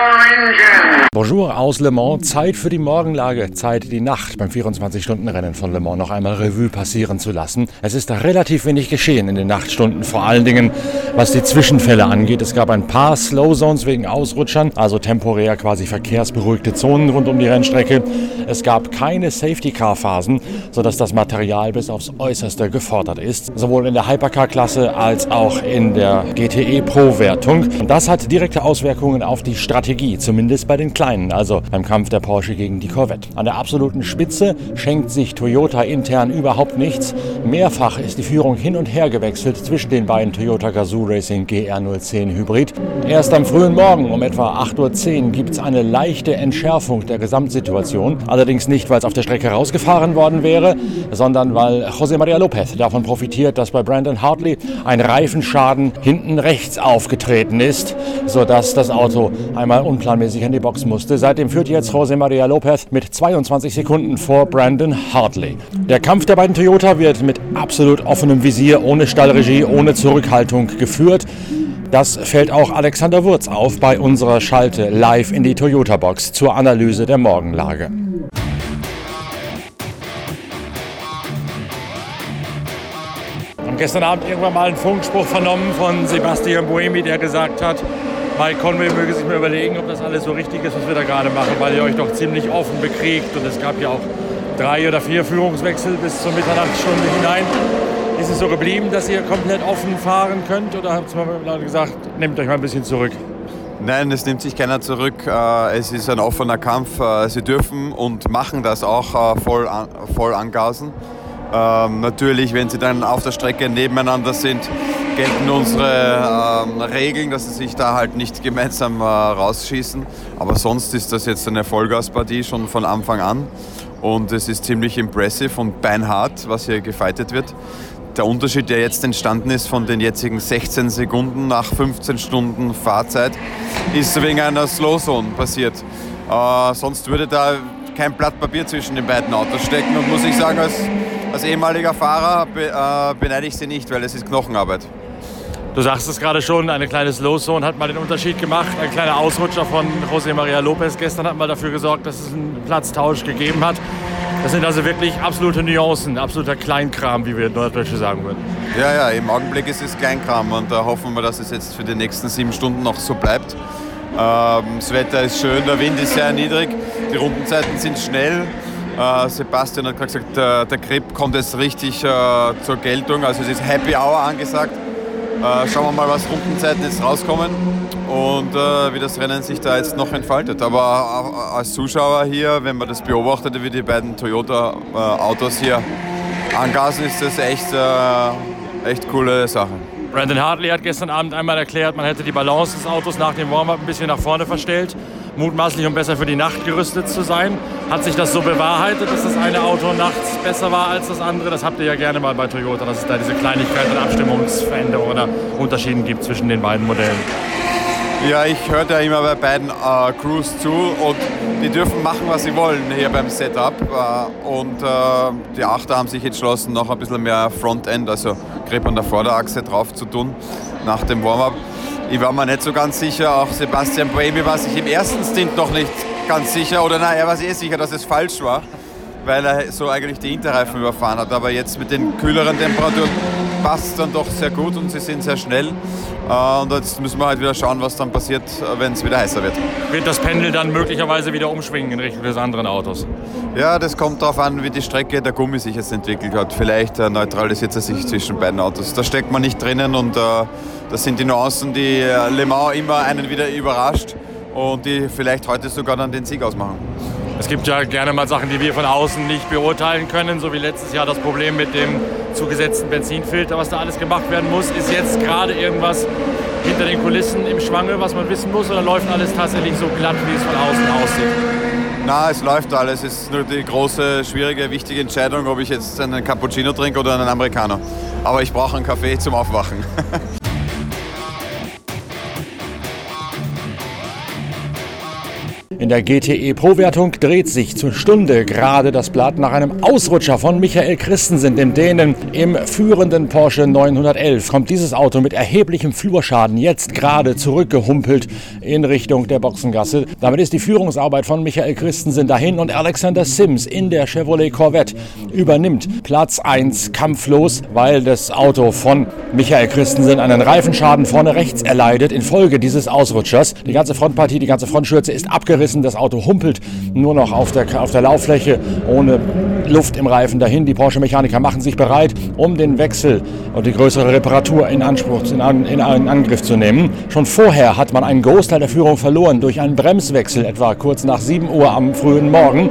your Bonjour aus Le Mans. Zeit für die Morgenlage. Zeit, die Nacht beim 24-Stunden-Rennen von Le Mans noch einmal Revue passieren zu lassen. Es ist relativ wenig geschehen in den Nachtstunden, vor allen Dingen was die Zwischenfälle angeht. Es gab ein paar Slow Zones wegen Ausrutschern, also temporär quasi verkehrsberuhigte Zonen rund um die Rennstrecke. Es gab keine Safety-Car-Phasen, sodass das Material bis aufs Äußerste gefordert ist, sowohl in der Hypercar-Klasse als auch in der GTE Pro-Wertung. Und das hat direkte Auswirkungen auf die Strategie, zumindest bei den Kleinen, also beim Kampf der Porsche gegen die Corvette. An der absoluten Spitze schenkt sich Toyota intern überhaupt nichts. Mehrfach ist die Führung hin und her gewechselt zwischen den beiden Toyota Gazoo Racing GR010 Hybrid. Erst am frühen Morgen um etwa 8.10 Uhr gibt es eine leichte Entschärfung der Gesamtsituation. Allerdings nicht, weil es auf der Strecke rausgefahren worden wäre, sondern weil José María López davon profitiert, dass bei Brandon Hartley ein Reifenschaden hinten rechts aufgetreten ist, sodass das Auto einmal unplanmäßig in die Box musste. Seitdem führt jetzt José María López mit 22 Sekunden vor Brandon Hartley. Der Kampf der beiden Toyota wird mit absolut offenem Visier, ohne Stallregie, ohne Zurückhaltung geführt. Das fällt auch Alexander Wurz auf bei unserer Schalte live in die Toyota-Box zur Analyse der Morgenlage. gestern Abend irgendwann mal einen Funkspruch vernommen von Sebastian Buemi, der gesagt hat, Mike Conway möge sich mal überlegen, ob das alles so richtig ist, was wir da gerade machen, weil ihr euch doch ziemlich offen bekriegt und es gab ja auch drei oder vier Führungswechsel bis zur Mitternachtsstunde hinein. Ist es so geblieben, dass ihr komplett offen fahren könnt oder habt ihr mal gesagt, nehmt euch mal ein bisschen zurück? Nein, es nimmt sich keiner zurück. Äh, es ist ein offener Kampf. Äh, sie dürfen und machen das auch äh, voll, voll angasen. Ähm, natürlich, wenn sie dann auf der Strecke nebeneinander sind, gelten unsere ähm, Regeln, dass sie sich da halt nicht gemeinsam äh, rausschießen. Aber sonst ist das jetzt eine Vollgaspartie schon von Anfang an. Und es ist ziemlich impressive und beinhart, was hier gefightet wird. Der Unterschied, der jetzt entstanden ist von den jetzigen 16 Sekunden nach 15 Stunden Fahrzeit, ist wegen einer Slow Zone passiert. Äh, sonst würde da kein Blatt Papier zwischen den beiden Autos stecken und muss ich sagen, als als ehemaliger Fahrer äh, beneide ich sie nicht, weil es ist Knochenarbeit. Du sagst es gerade schon, eine kleine Slow Zone hat mal den Unterschied gemacht. Ein kleiner Ausrutscher von José María López gestern hat mal dafür gesorgt, dass es einen Platztausch gegeben hat. Das sind also wirklich absolute Nuancen, absoluter Kleinkram, wie wir in Norddeutsch sagen würden. Ja, ja, im Augenblick ist es Kleinkram und da hoffen wir, dass es jetzt für die nächsten sieben Stunden noch so bleibt. Ähm, das Wetter ist schön, der Wind ist sehr niedrig, die Rundenzeiten sind schnell. Äh, Sebastian hat gerade gesagt, der, der Grip kommt jetzt richtig äh, zur Geltung. Also es ist Happy Hour angesagt. Äh, schauen wir mal, was Rundenzeiten jetzt rauskommen und äh, wie das Rennen sich da jetzt noch entfaltet. Aber äh, als Zuschauer hier, wenn man das beobachtet, wie die beiden Toyota-Autos hier angasen, ist das echt, äh, echt coole Sache. Brandon Hartley hat gestern Abend einmal erklärt, man hätte die Balance des Autos nach dem Warm-up ein bisschen nach vorne verstellt mutmaßlich um besser für die Nacht gerüstet zu sein. Hat sich das so bewahrheitet, dass das eine Auto nachts besser war als das andere? Das habt ihr ja gerne mal bei Toyota, dass es da diese Kleinigkeiten, Abstimmungsveränderungen oder Unterschieden gibt zwischen den beiden Modellen. Ja, ich höre ja immer bei beiden äh, Crews zu und die dürfen machen, was sie wollen hier beim Setup. Äh, und äh, die Achter haben sich entschlossen, noch ein bisschen mehr Frontend, also Grip an der Vorderachse drauf zu tun nach dem Warm-up. Ich war mir nicht so ganz sicher, auch Sebastian Buemi war sich im ersten Stint noch nicht ganz sicher, oder nein, er war sich eh sicher, dass es falsch war, weil er so eigentlich die Hinterreifen überfahren hat. Aber jetzt mit den kühleren Temperaturen passt es dann doch sehr gut und sie sind sehr schnell. Äh, und jetzt müssen wir halt wieder schauen, was dann passiert, wenn es wieder heißer wird. Wird das Pendel dann möglicherweise wieder umschwingen in Richtung des anderen Autos? Ja, das kommt darauf an, wie die Strecke der Gummi sich jetzt entwickelt hat. Vielleicht äh, neutralisiert er sich zwischen beiden Autos. Da steckt man nicht drinnen und äh, das sind die Nuancen, die Le Mans immer einen wieder überrascht und die vielleicht heute sogar dann den Sieg ausmachen. Es gibt ja gerne mal Sachen, die wir von außen nicht beurteilen können, so wie letztes Jahr das Problem mit dem zugesetzten Benzinfilter, was da alles gemacht werden muss. Ist jetzt gerade irgendwas hinter den Kulissen im Schwange, was man wissen muss, oder läuft alles tatsächlich so glatt, wie es von außen aussieht? Na, es läuft alles. Es ist nur die große, schwierige, wichtige Entscheidung, ob ich jetzt einen Cappuccino trinke oder einen Amerikaner. Aber ich brauche einen Kaffee zum Aufwachen. der GTE Pro-Wertung dreht sich zur Stunde gerade das Blatt nach einem Ausrutscher von Michael Christensen, dem Dänen. Im führenden Porsche 911 kommt dieses Auto mit erheblichem Flurschaden jetzt gerade zurückgehumpelt in Richtung der Boxengasse. Damit ist die Führungsarbeit von Michael Christensen dahin und Alexander Sims in der Chevrolet Corvette übernimmt Platz 1 kampflos, weil das Auto von Michael Christensen einen Reifenschaden vorne rechts erleidet infolge dieses Ausrutschers. Die ganze Frontpartie, die ganze Frontschürze ist abgerissen, das Auto humpelt nur noch auf der, auf der Lauffläche ohne Luft im Reifen dahin. Die Porsche-Mechaniker machen sich bereit, um den Wechsel und die größere Reparatur in Anspruch, in, in, in Angriff zu nehmen. Schon vorher hat man einen Großteil der Führung verloren durch einen Bremswechsel, etwa kurz nach 7 Uhr am frühen Morgen.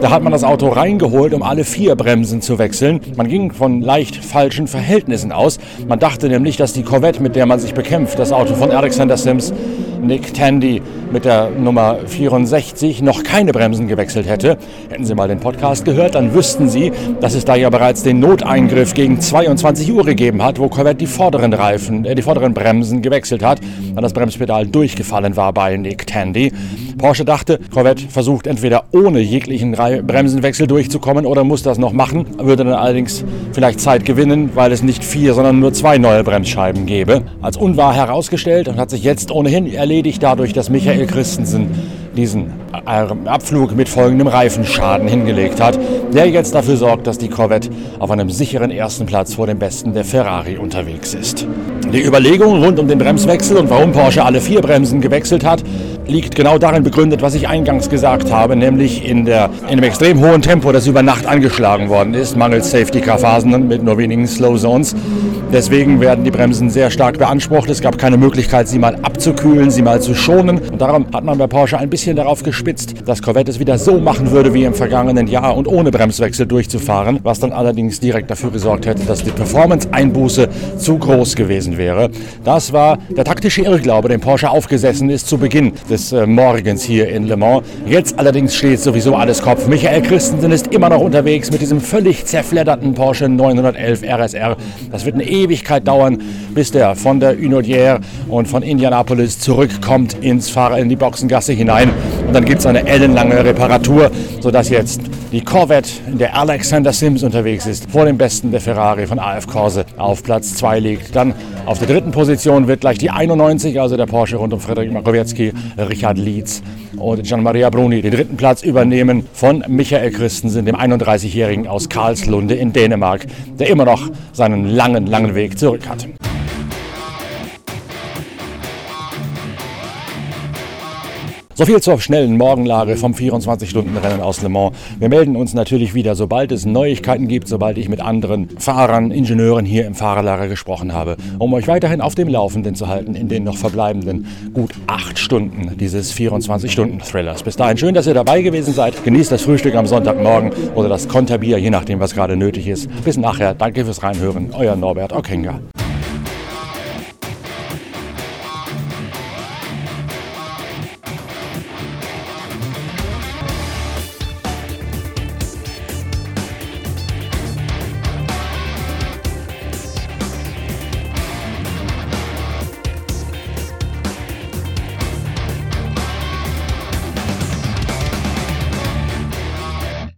Da hat man das Auto reingeholt, um alle vier Bremsen zu wechseln. Man ging von leicht falschen Verhältnissen aus. Man dachte nämlich, dass die Corvette, mit der man sich bekämpft, das Auto von Alexander Sims, Nick Tandy mit der Nummer 64 noch keine Bremsen gewechselt hätte. Hätten Sie mal den Podcast gehört, dann wüssten Sie, dass es da ja bereits den Noteingriff gegen 22 Uhr gegeben hat, wo Corvette die vorderen Reifen, äh, die vorderen Bremsen gewechselt hat, weil das Bremspedal durchgefallen war bei Nick Tandy. Porsche dachte, Corvette versucht entweder ohne jeglichen Bremsenwechsel durchzukommen oder muss das noch machen, würde dann allerdings vielleicht Zeit gewinnen, weil es nicht vier, sondern nur zwei neue Bremsscheiben gäbe. Als unwahr herausgestellt und hat sich jetzt ohnehin erledigt dadurch, dass Michael Christensen diesen äh, Abflug mit folgendem Reifenschaden hingelegt hat, der jetzt dafür sorgt, dass die Corvette auf einem sicheren ersten Platz vor dem Besten der Ferrari unterwegs ist. Die Überlegung rund um den Bremswechsel und warum Porsche alle vier Bremsen gewechselt hat, liegt genau darin begründet, was ich eingangs gesagt habe, nämlich in, der, in dem extrem hohen Tempo, das über Nacht angeschlagen worden ist, mangels Safety-Car-Phasen mit nur wenigen Slow Zones. Deswegen werden die Bremsen sehr stark beansprucht. Es gab keine Möglichkeit, sie mal abzukühlen, sie mal zu schonen. Und darum hat man bei Porsche ein bisschen darauf gespitzt, dass Corvette es wieder so machen würde wie im vergangenen Jahr und ohne Bremswechsel durchzufahren, was dann allerdings direkt dafür gesorgt hätte, dass die Performance-Einbuße zu groß gewesen wäre. Das war der taktische Irrglaube, den Porsche aufgesessen ist zu Beginn des des äh, Morgens hier in Le Mans. Jetzt allerdings steht sowieso alles Kopf. Michael Christensen ist immer noch unterwegs mit diesem völlig zerfledderten Porsche 911 RSR. Das wird eine Ewigkeit dauern, bis der von der Unodière und von Indianapolis zurückkommt ins Fahrer in die Boxengasse hinein. Und dann gibt es eine ellenlange Reparatur, sodass jetzt die Corvette, in der Alexander Sims unterwegs ist, vor dem Besten der Ferrari von AF Corse auf Platz 2 liegt. Dann auf der dritten Position wird gleich die 91, also der Porsche rund um Frederik Makowiecki, Richard Lietz und Gian-Maria Bruni den dritten Platz übernehmen von Michael Christensen, dem 31-Jährigen aus Karlslunde in Dänemark, der immer noch seinen langen, langen Weg zurück hat. So viel zur schnellen Morgenlage vom 24-Stunden-Rennen aus Le Mans. Wir melden uns natürlich wieder, sobald es Neuigkeiten gibt, sobald ich mit anderen Fahrern, Ingenieuren hier im Fahrerlager gesprochen habe, um euch weiterhin auf dem Laufenden zu halten in den noch verbleibenden gut acht Stunden dieses 24-Stunden-Thrillers. Bis dahin schön, dass ihr dabei gewesen seid. Genießt das Frühstück am Sonntagmorgen oder das Konterbier, je nachdem, was gerade nötig ist. Bis nachher. Danke fürs Reinhören. Euer Norbert Okenga.